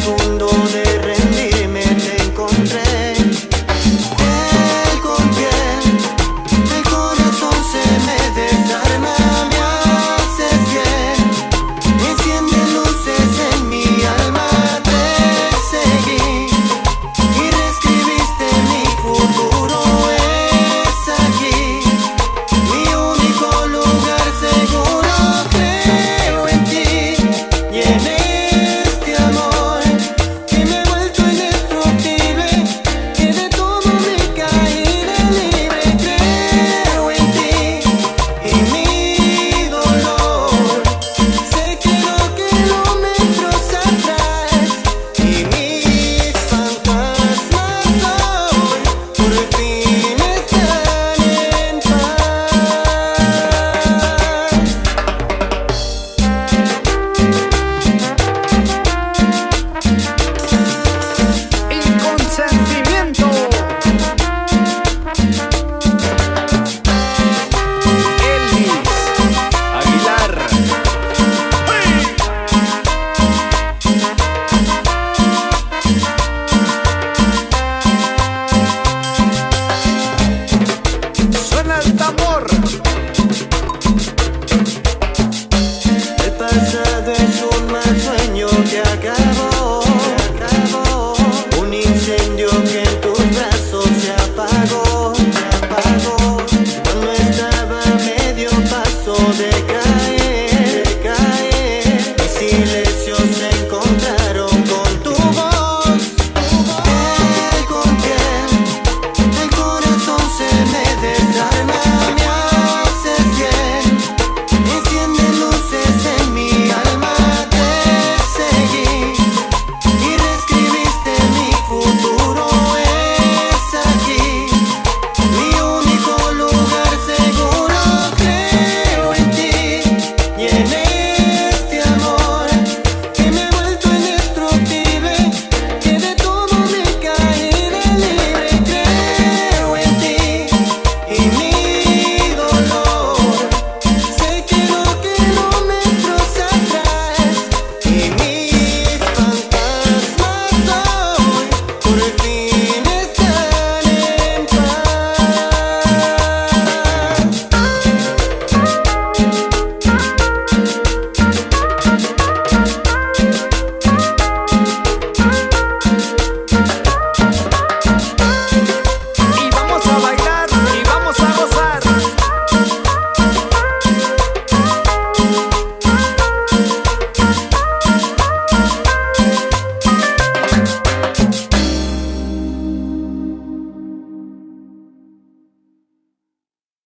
segundo